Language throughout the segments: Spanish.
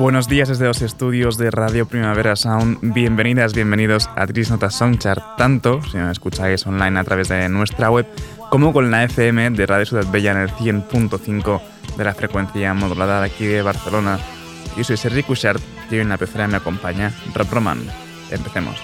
Buenos días desde los estudios de Radio Primavera Sound. Bienvenidas, bienvenidos a Tris Notas Songchart, tanto si nos escucháis online a través de nuestra web como con la FM de Radio Ciudad Bella en el 100.5 de la frecuencia modulada de aquí de Barcelona. Yo soy Sergi Cushart y hoy en la pecera me acompaña Rob Roman. Empecemos.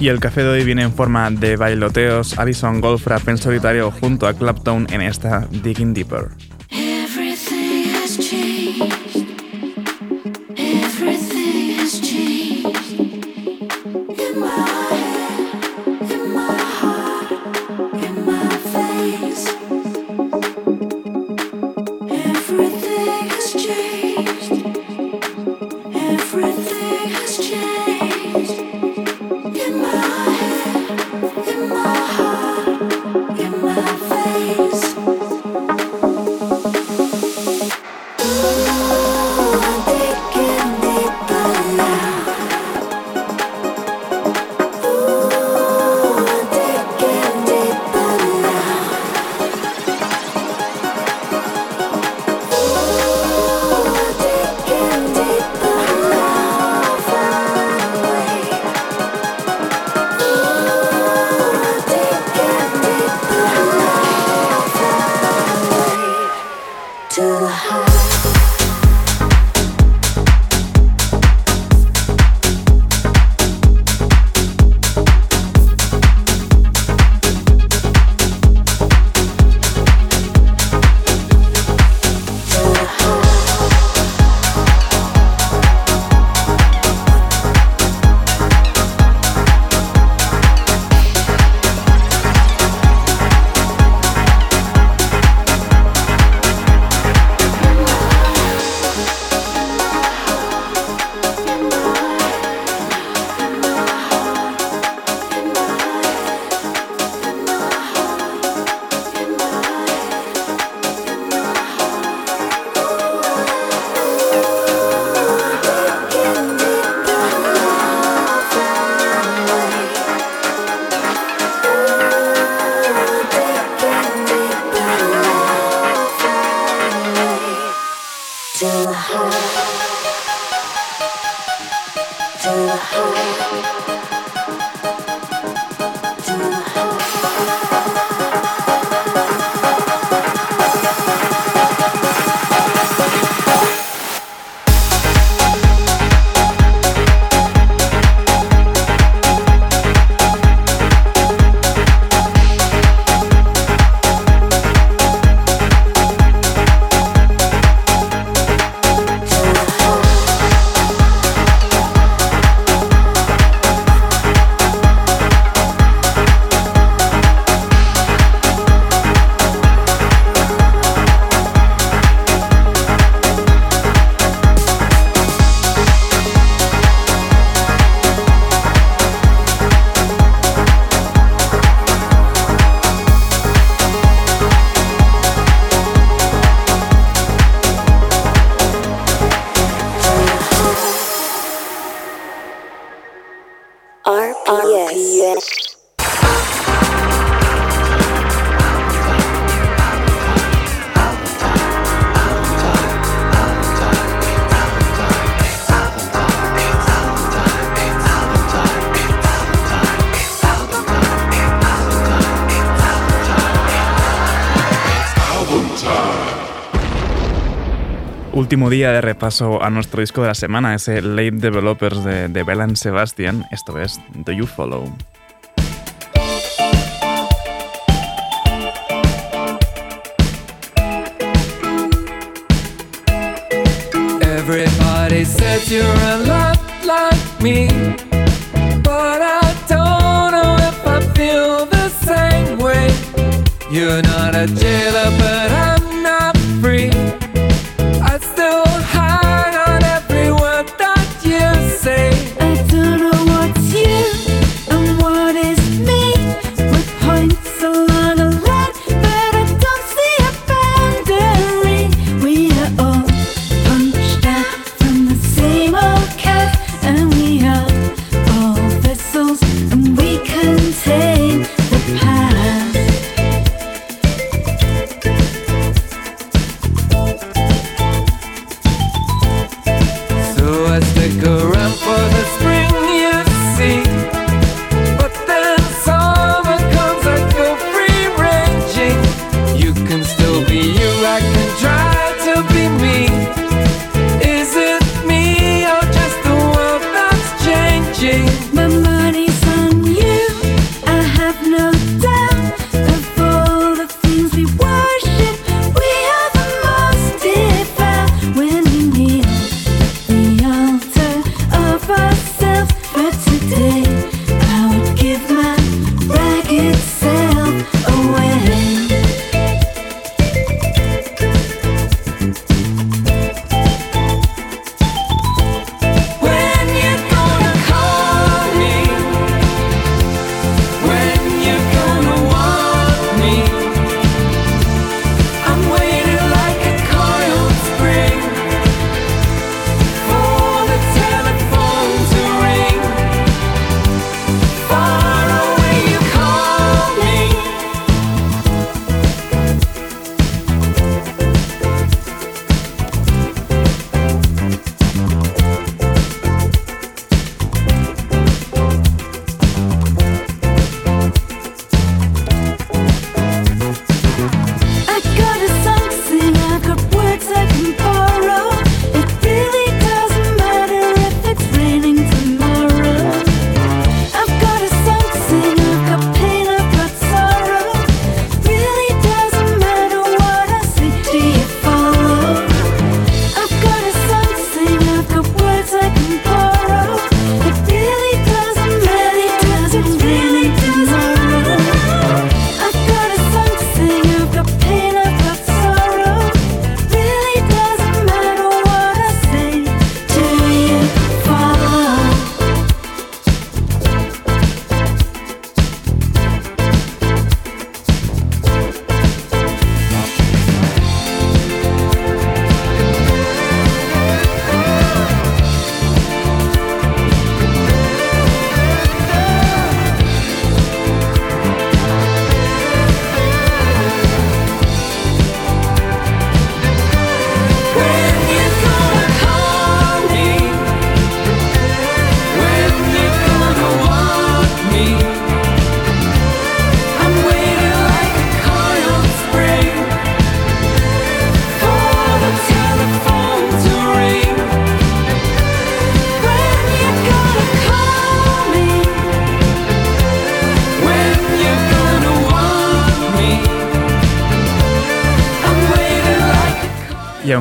Y el café de hoy viene en forma de bailoteos, Addison Goldfrapp en solitario junto a Clapton en esta Digging Deeper. Everything has changed. Último día de repaso a nuestro disco de la semana, ese Late Developers de, de Bell Sebastian. Esto es Do You Follow. Everybody says you're a lot like me, but I don't know if I feel the same way. You're not a jailer, but I'm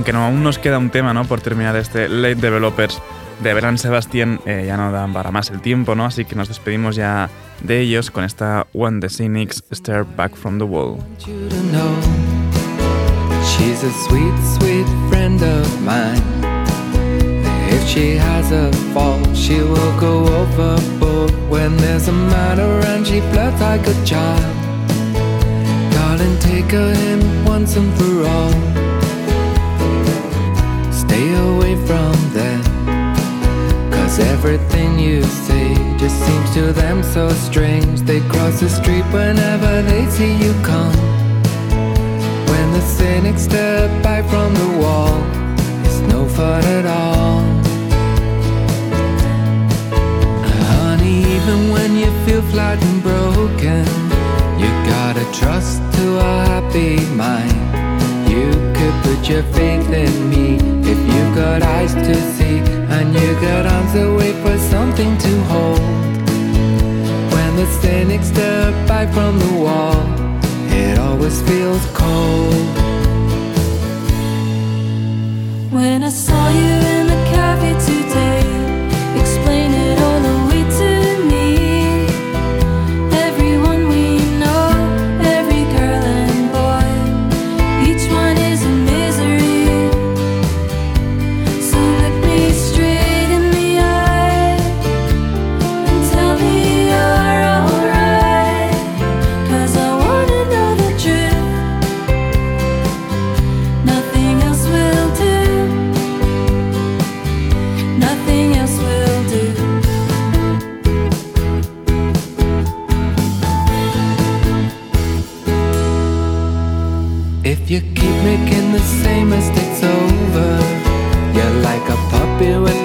aunque no, aún nos queda un tema ¿no? por terminar este Late Developers de Verán Sebastián, eh, ya no dan para más el tiempo, ¿no? así que nos despedimos ya de ellos con esta One the Cynics Stare Back from the Wall. She's a sweet, sweet friend of mine. If she has a fault, she will go overboard. When there's a matter and she flirts like a child. Everything you say just seems to them so strange. They cross the street whenever they see you come. When the cynics step back from the wall, it's no fun at all. Honey, even when you feel flat and broken, you gotta trust to a happy mind you could put your faith in me if you got eyes to see and you got arms to wait for something to hold. When the cynics step by from the wall, it always feels cold. When I saw you in the cafe today.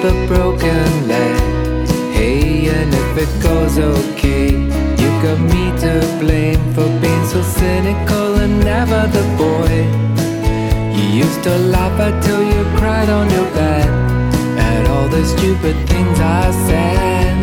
a broken leg. Hey, and if it goes okay, you got me to blame for being so cynical and never the boy. You used to laugh until you cried on your bed at all the stupid things I said.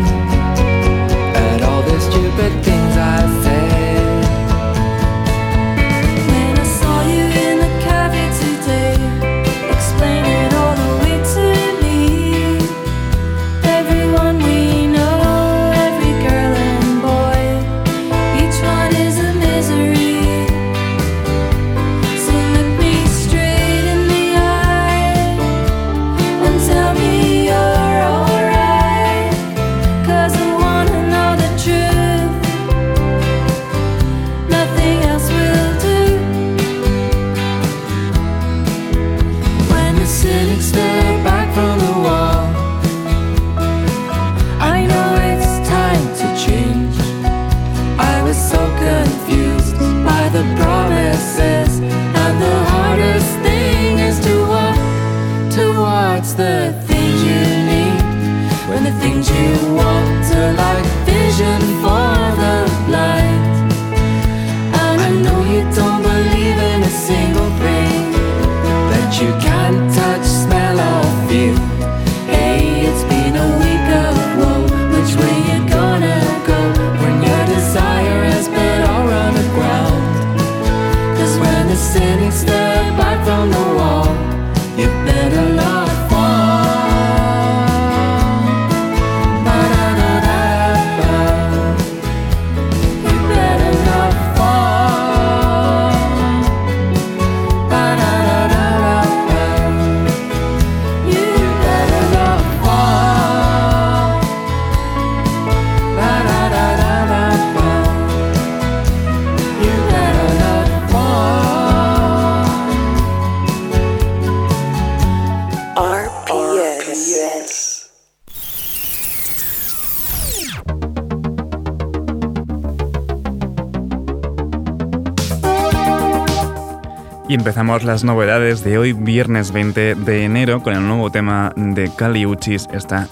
Y empezamos las novedades de hoy, viernes 20 de enero, con el nuevo tema de Cali Uchis,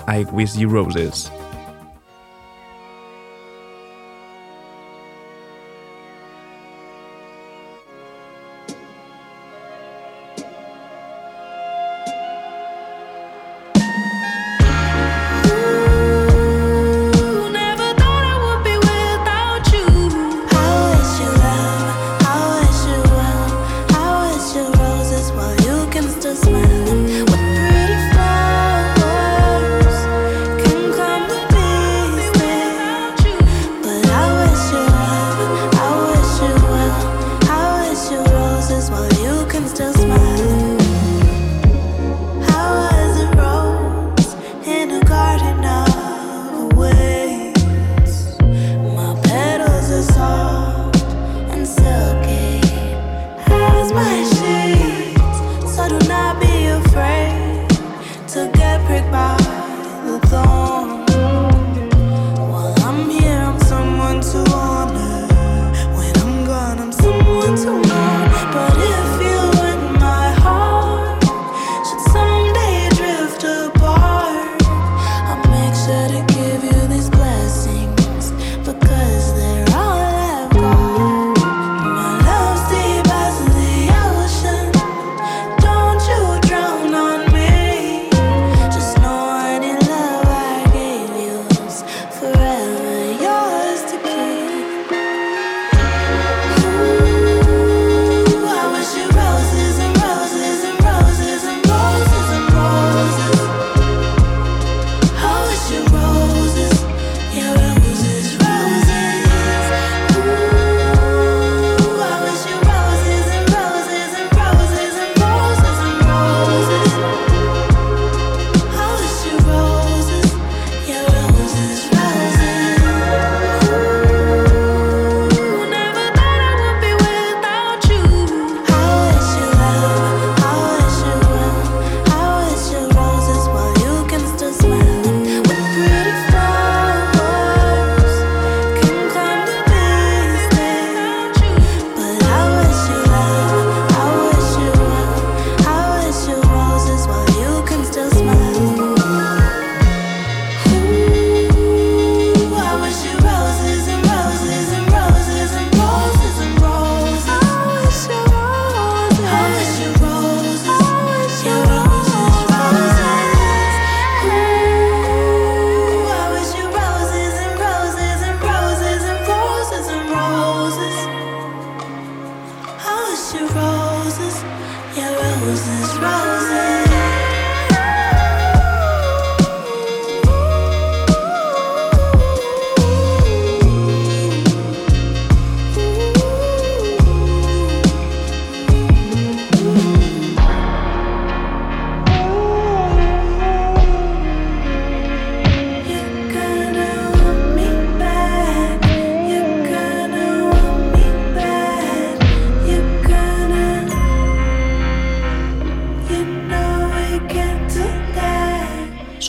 I Wish You Roses.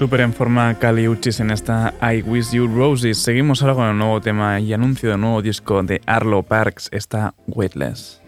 Súper en forma Cali Uchis en esta I Wish You Roses. Seguimos ahora con el nuevo tema y anuncio del nuevo disco de Arlo Parks, esta Weightless.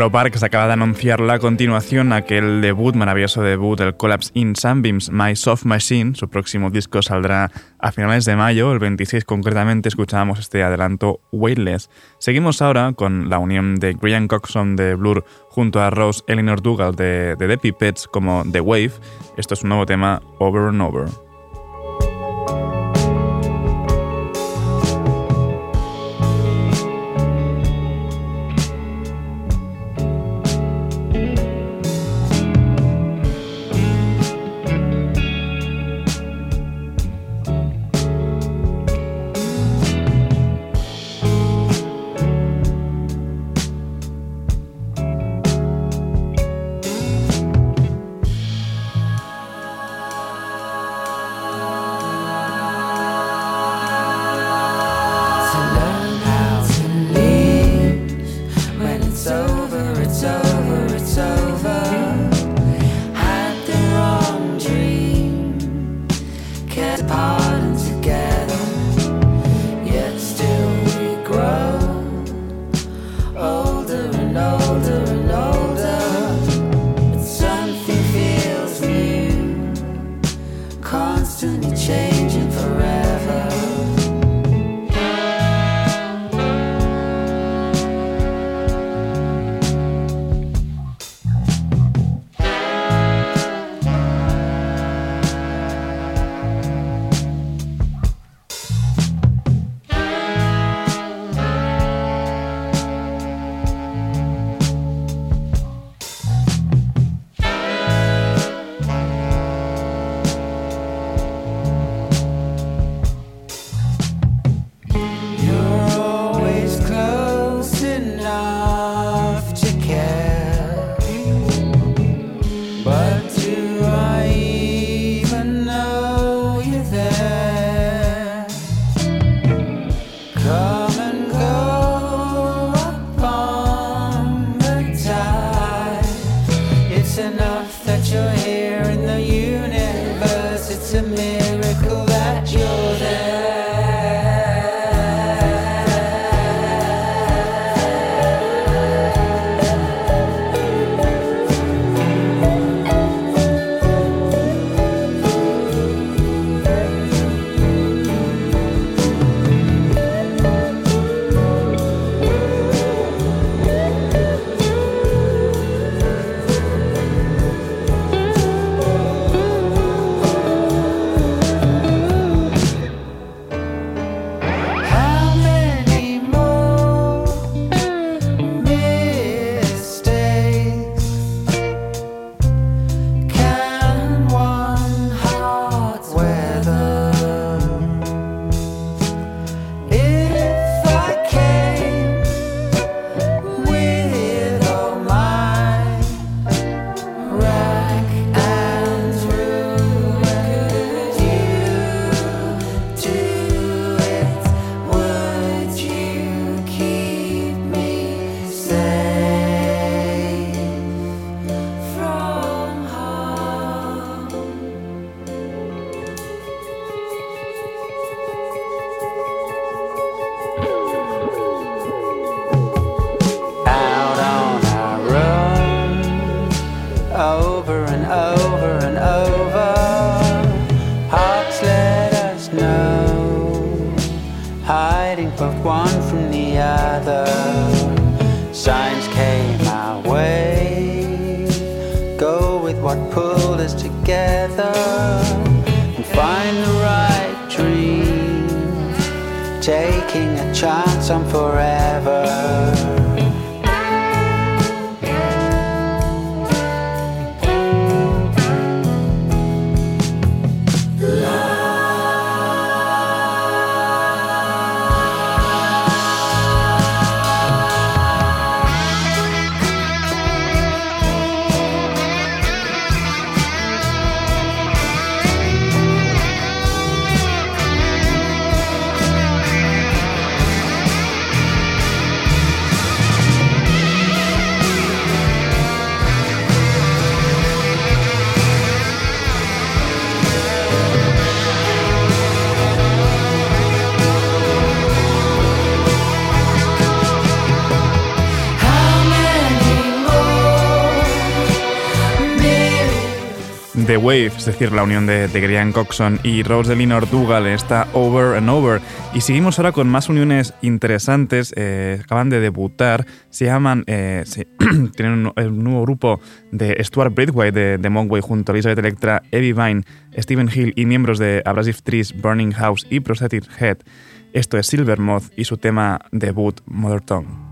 Carlo se acaba de anunciar la continuación, aquel debut, maravilloso debut, el Collapse in Sunbeams, My Soft Machine. Su próximo disco saldrá a finales de mayo, el 26 concretamente, escuchábamos este adelanto Weightless. Seguimos ahora con la unión de Brian Coxon de Blur junto a Rose Eleanor Dougal de, de The Pipettes como The Wave. Esto es un nuevo tema, Over and Over. Taking a chance on forever. The Wave, es decir, la unión de, de Graham Coxon y Rose Elinor Dougal está Over and Over. Y seguimos ahora con más uniones interesantes. eh, acaban de debutar. Se llaman. eh, se- tienen un, nuevo grupo de Stuart Braithwaite de, de junto a Elizabeth Electra, Evie Vine, Stephen Hill y miembros de Abrasive Trees, Burning House y Prosthetic Head. Esto es Silvermoth y su tema debut, Mother Tongue.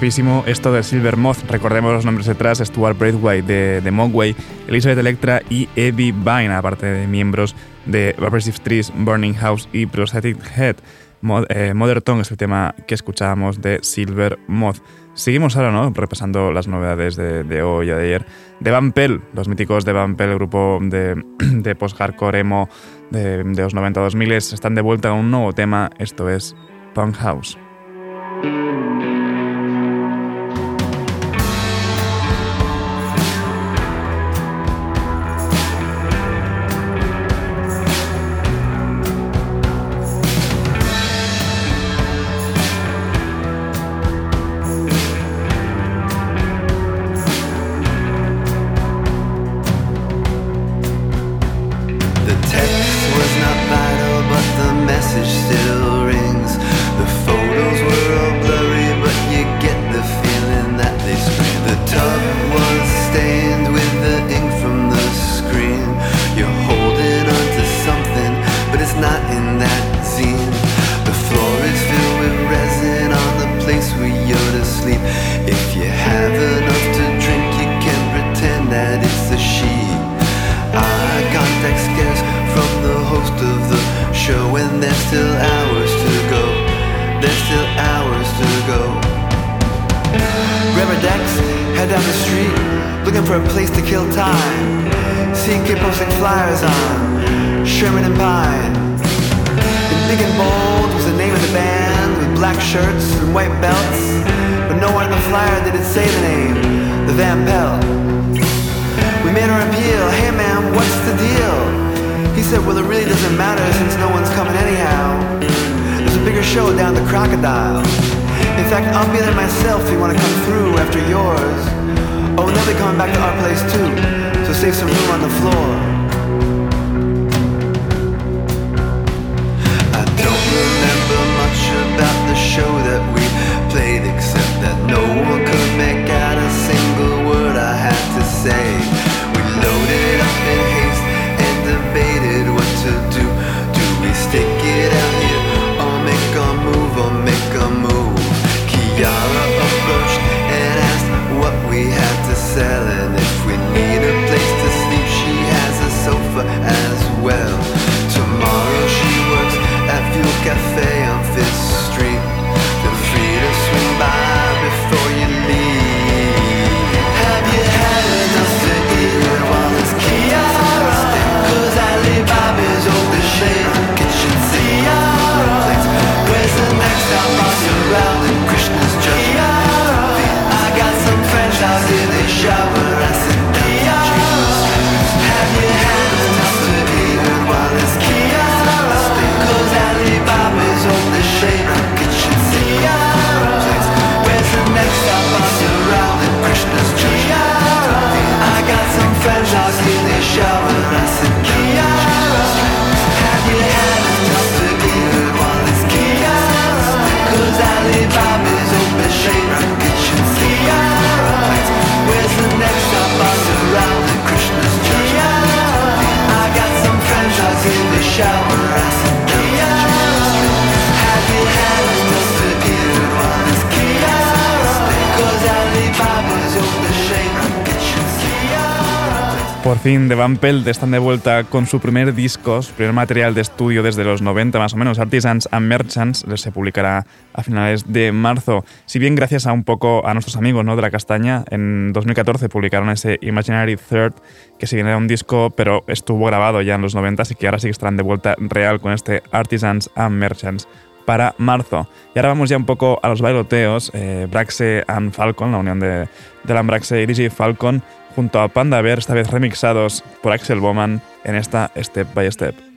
esto de Silvermoth. Recordemos los nombres detrás: Stuart Braithwaite de, de Mogwai, Elizabeth Electra y Evie Vine, aparte de miembros de Progressive Trees, Burning House y Prosthetic Head. Mod, eh, Modern Tongue es el tema que escuchábamos de Silvermoth. Seguimos ahora, ¿no? Repasando las novedades de, hoy y de ayer. De Van Pell, los míticos de Van Pell, el grupo de, post-hardcore emo de, los 90-2000, están de vuelta con un nuevo tema. Esto es Punk House. Por fin, The Van Pelt están de vuelta con su primer disco, su primer material de estudio desde los 90 más o menos, Artisans and Merchants, se publicará a finales de marzo. Si bien gracias a un poco a nuestros amigos ¿no? de La Castaña, en 2014 publicaron ese Imaginary Third, que si bien era un disco, pero estuvo grabado ya en los 90, así que ahora sí que estarán de vuelta real con este Artisans and Merchants para marzo. Y ahora vamos ya un poco a los bailoteos. Eh, Braxe and Falcon, la unión de, de Alan Braxe y DJ Falcon, junto a Panda Bear, esta vez remixados por Axel Bowman en esta Step by Step.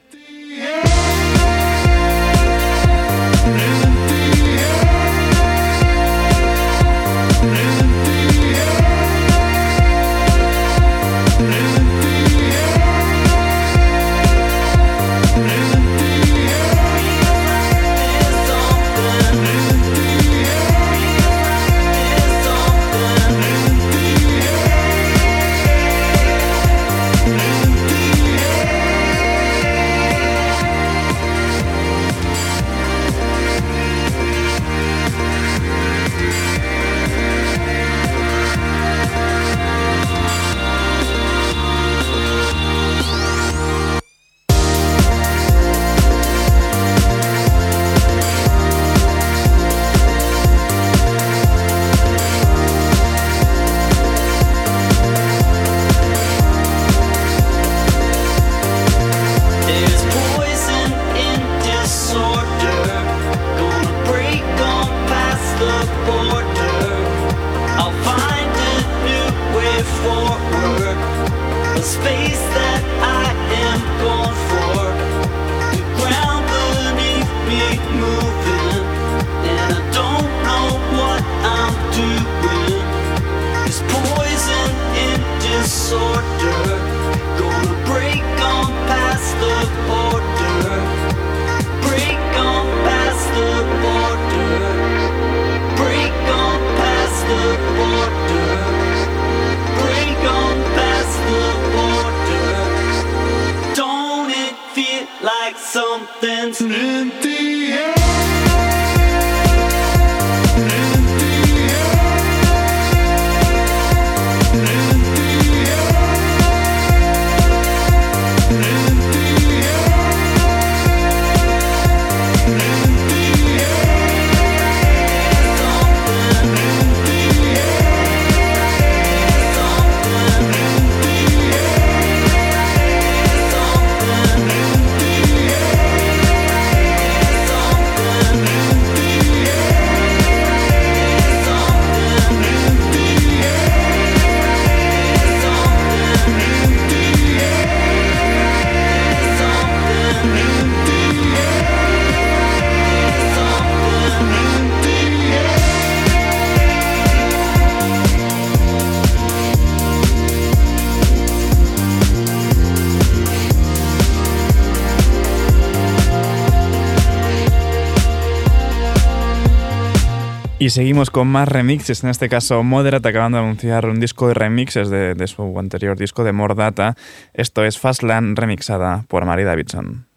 Y seguimos con más remixes, en este caso Moderat acabando de anunciar un disco de remixes de, de su anterior disco de More Data. Esto es Fastland remixada por Mary Davidson.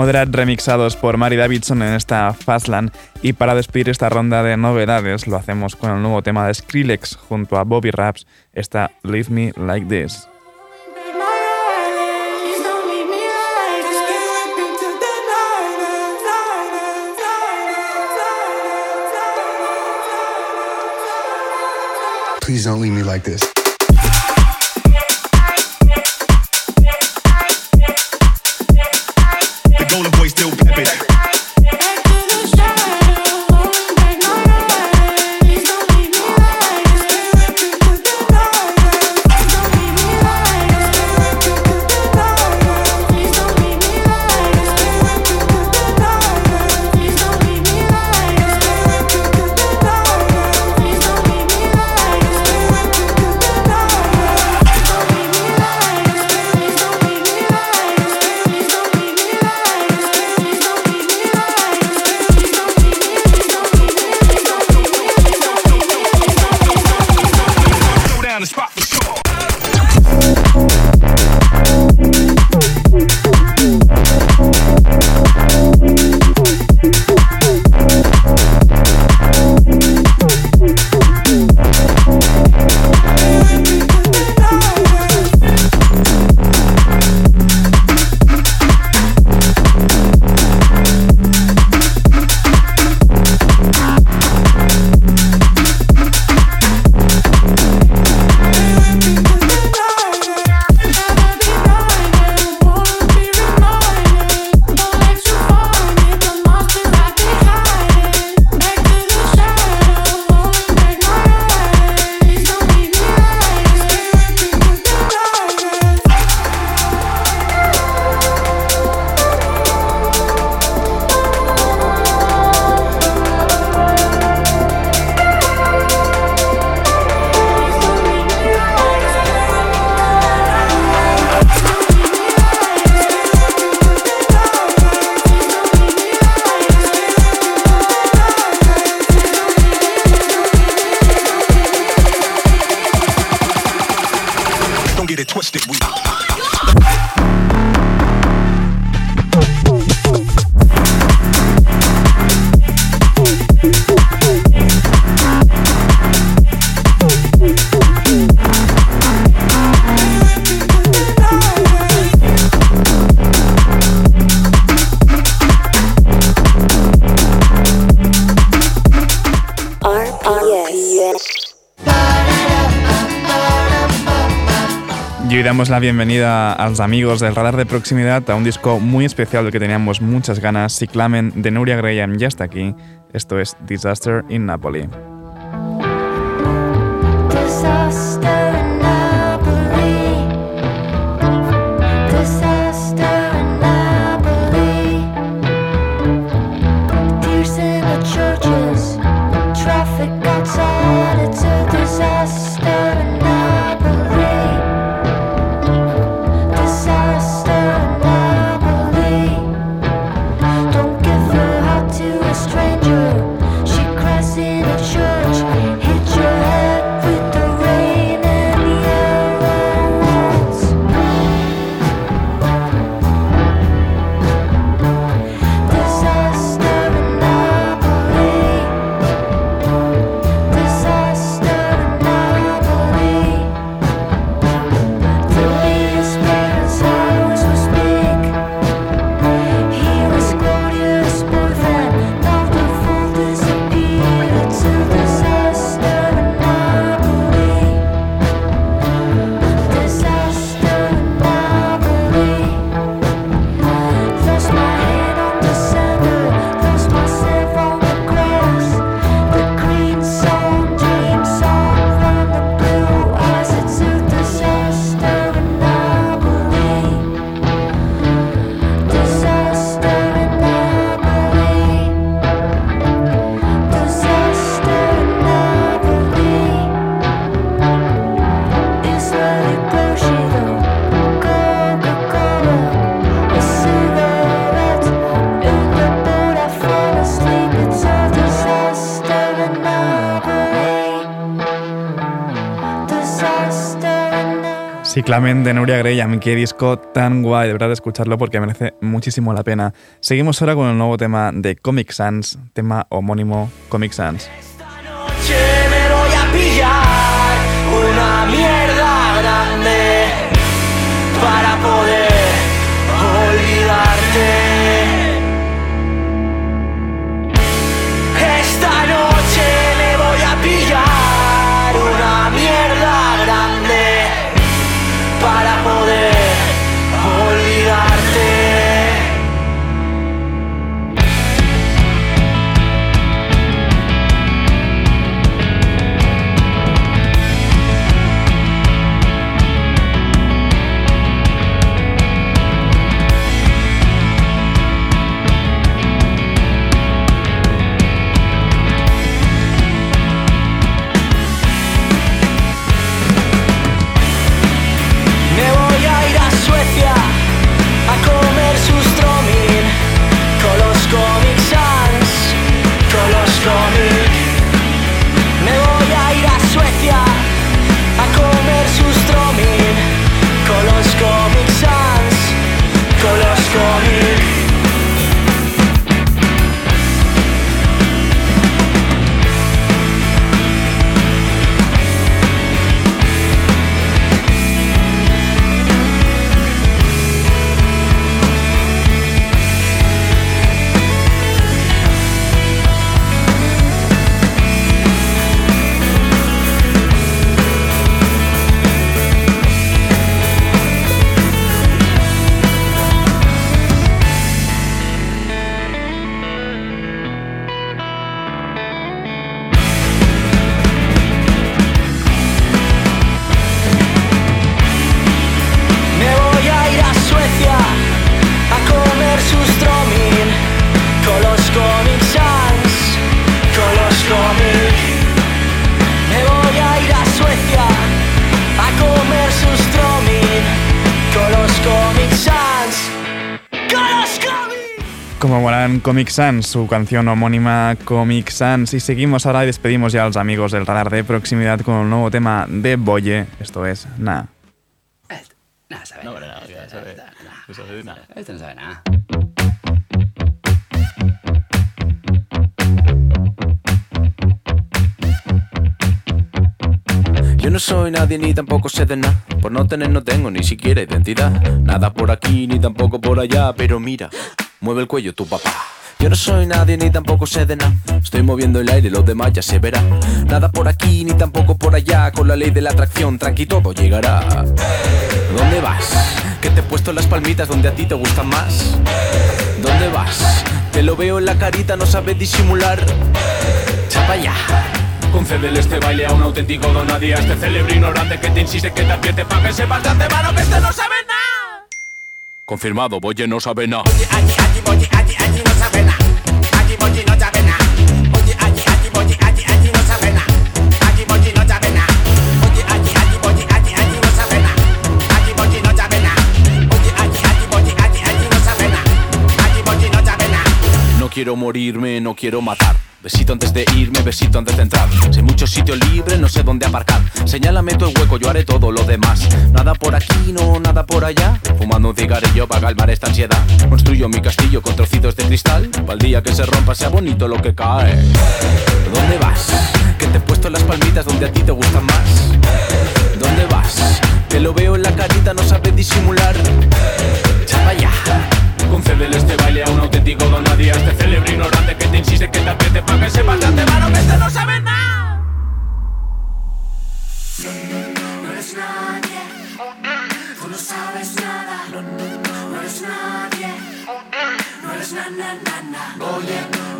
Moderat remixados por Mary Davidson en esta Fastland. Y para despedir esta ronda de novedades, lo hacemos con el nuevo tema de Skrillex junto a Bobby Raps, esta Leave Me Like This. Please don't leave me like this. la bienvenida a los amigos del Radar de Proximidad a un disco muy especial del que teníamos muchas ganas. Ciclamen de Nuria Graham ya está aquí. Esto es Disaster in Napoli. Clamen de Nuria Grey, a mí qué disco tan guay, de verdad escucharlo porque merece muchísimo la pena. Seguimos ahora con el nuevo tema de Comic Sans, tema homónimo Comic Sans. Comic Sans, su canción homónima Comic Sans. Y seguimos ahora y despedimos ya a los amigos del radar de proximidad con el nuevo tema de Boye. Esto es Nah. Nah, no sabe nada. Yo no soy nadie ni tampoco sé de nada. Por no tener no tengo ni siquiera identidad. Nada por aquí ni tampoco por allá. Pero mira, mueve el cuello tu papá. Yo no soy nadie ni tampoco sé de nada. Estoy moviendo el aire, los demás ya se verá. Nada por aquí ni tampoco por allá. Con la ley de la atracción, tranqui todo llegará. ¿Dónde vas? Que te he puesto las palmitas donde a ti te gustan más. ¿Dónde vas? Te lo veo en la carita, no sabes disimular. Chapa ya. Concédele este baile a un auténtico donadía, este célebre ignorante que te insiste que te advierte para que sepas de antemano que este no sabe nada. Confirmado, Boye no sabe nada. Quiero morirme, no quiero matar. Besito antes de irme, besito antes de entrar. Si hay muchos sitios libres, no sé dónde aparcar. Señálame el hueco, yo haré todo lo demás. Nada por aquí, no, nada por allá. Fumando un cigarrillo para calmar esta ansiedad. Construyo mi castillo con trocitos de cristal. Para el día que se rompa sea bonito lo que cae. ¿Dónde vas? Que te he puesto las palmitas donde a ti te gustan más. ¿Dónde vas? Te lo veo en la carita, no sabes disimular. Chapa ya. Concédele este baile a un auténtico donadía, este célebre ignorante que te insiste que te advierte para que sepas de antemano que este no sabe nada. No eres nadie, no sabes nada. No eres nadie, no eres na no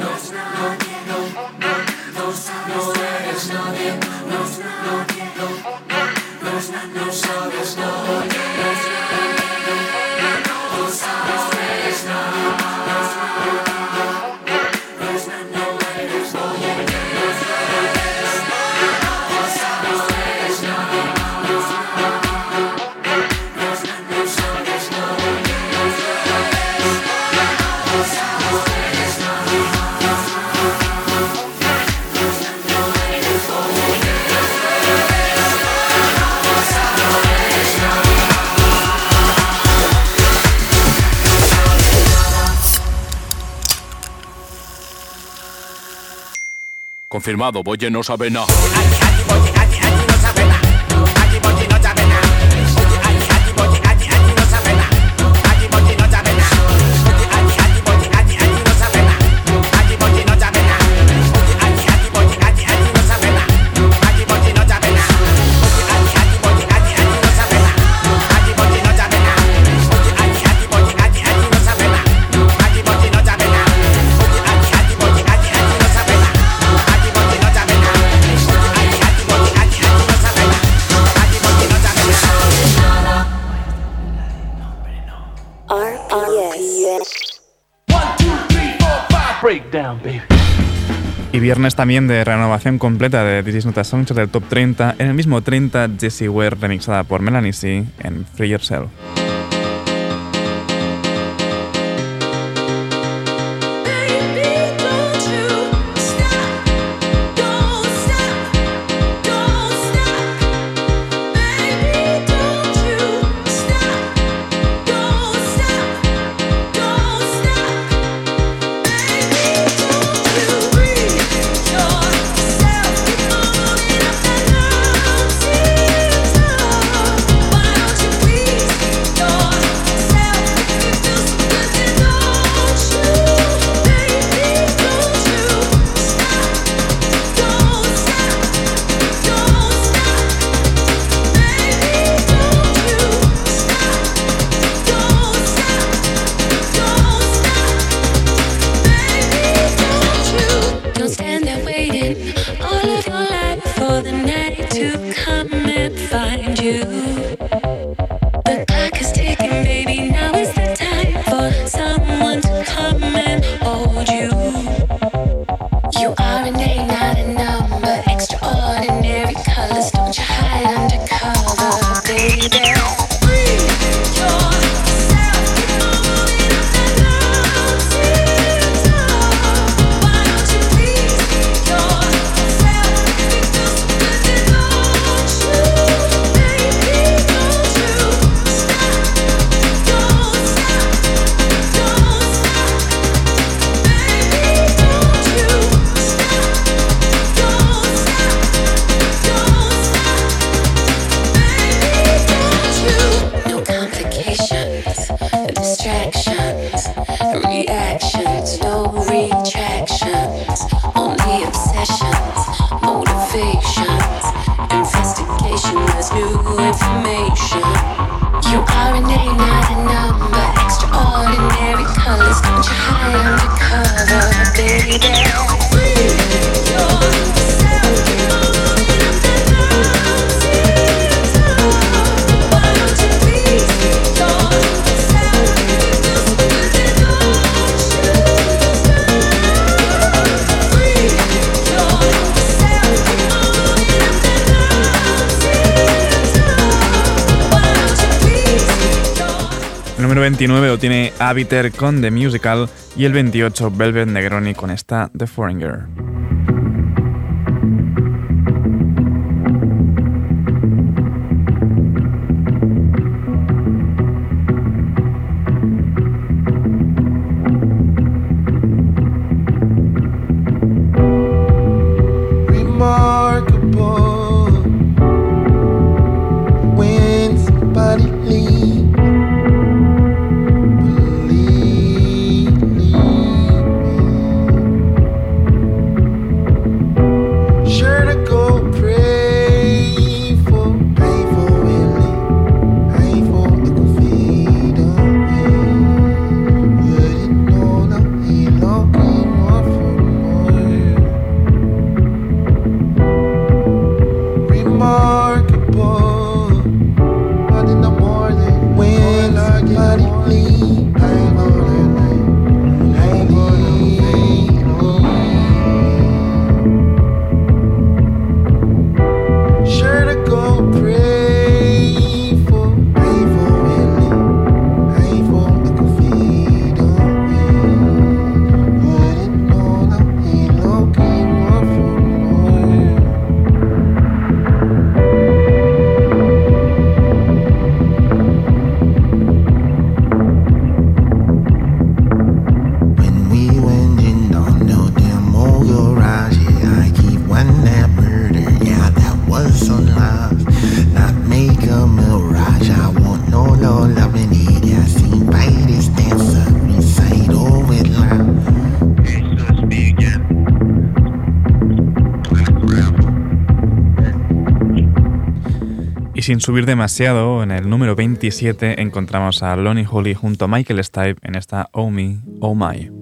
eres nadie, no, no, no no eres nadie, no nadie, no, no, no eres na, no sabes, no, no eres nadie, Confirmado, Boye no sabe nada. Viernes también de renovación completa de This Is Not a Song del Top 30. En el mismo 30, Jessie Ware remixada por Melanie C en Free Yourself. Lo tiene Abiter con The Musical y el 28 Velvet Negroni con esta The Foreigner. Sin subir demasiado, en el número 27 encontramos a Lonnie Holly junto a Michael Stipe en esta Oh Me, Oh My.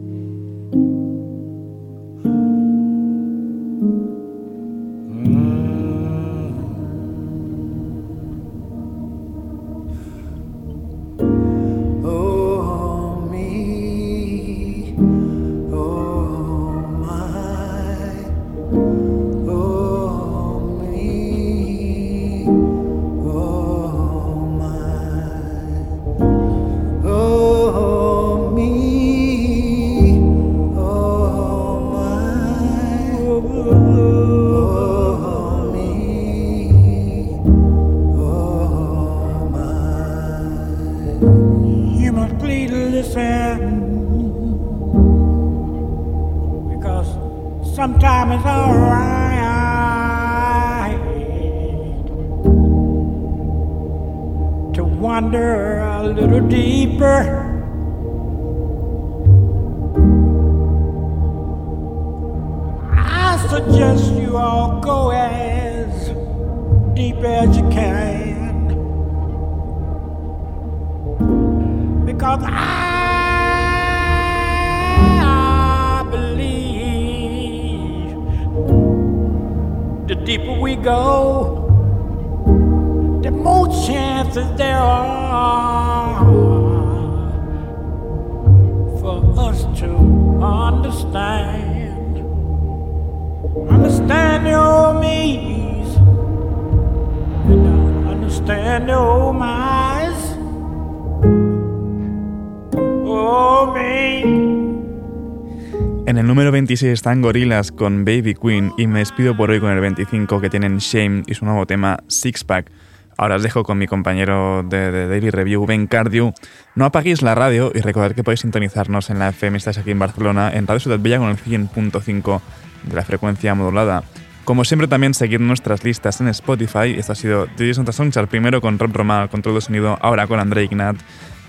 26 están Gorillaz con Baby Queen y me despido por hoy con el 25 que tienen Shame y su nuevo tema Six Pack. Ahora os dejo con mi compañero de, de Daily Review, Ben Cardew. No apaguéis la radio y recordad que podéis sintonizarnos en la FM, estáis aquí en Barcelona, en Radio Ciudad Bella con el 100.5 de la frecuencia modulada. Como siempre también seguid nuestras listas en Spotify. Esto ha sido DJ Santa Songchart, primero con Rob Roma, control de sonido, ahora con André Ignat.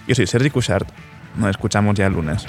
Yo soy Sergi Cushart. Nos escuchamos ya el lunes.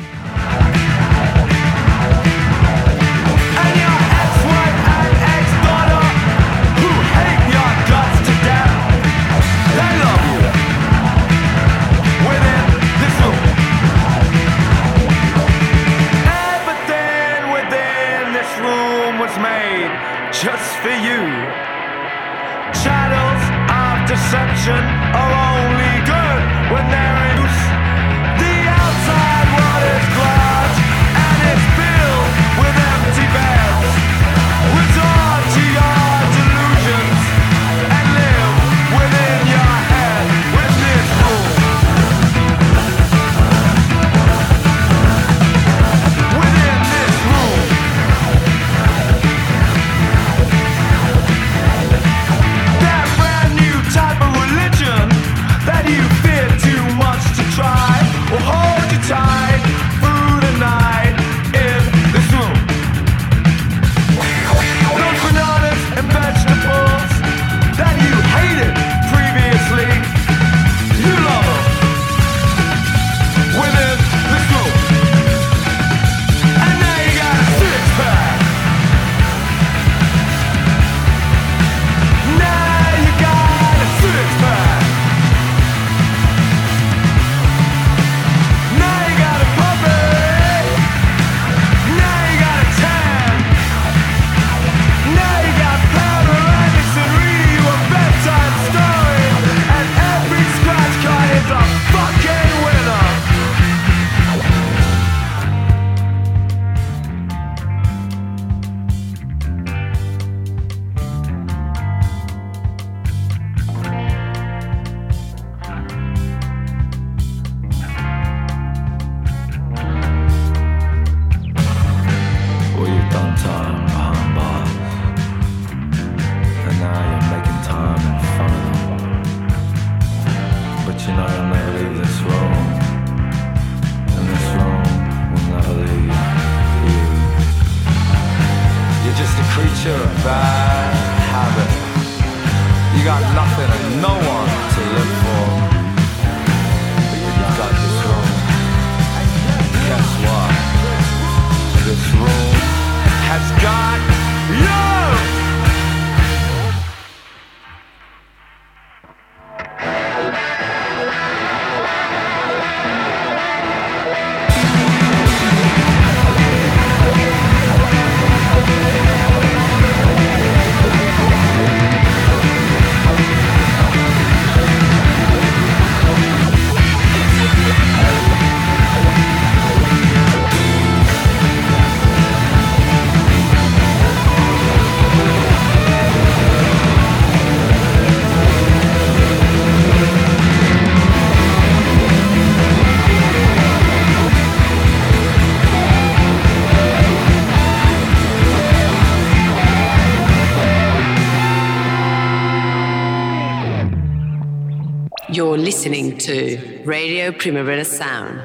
Listening to Radio Primavera Sound,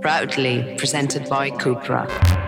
proudly presented by Cupra.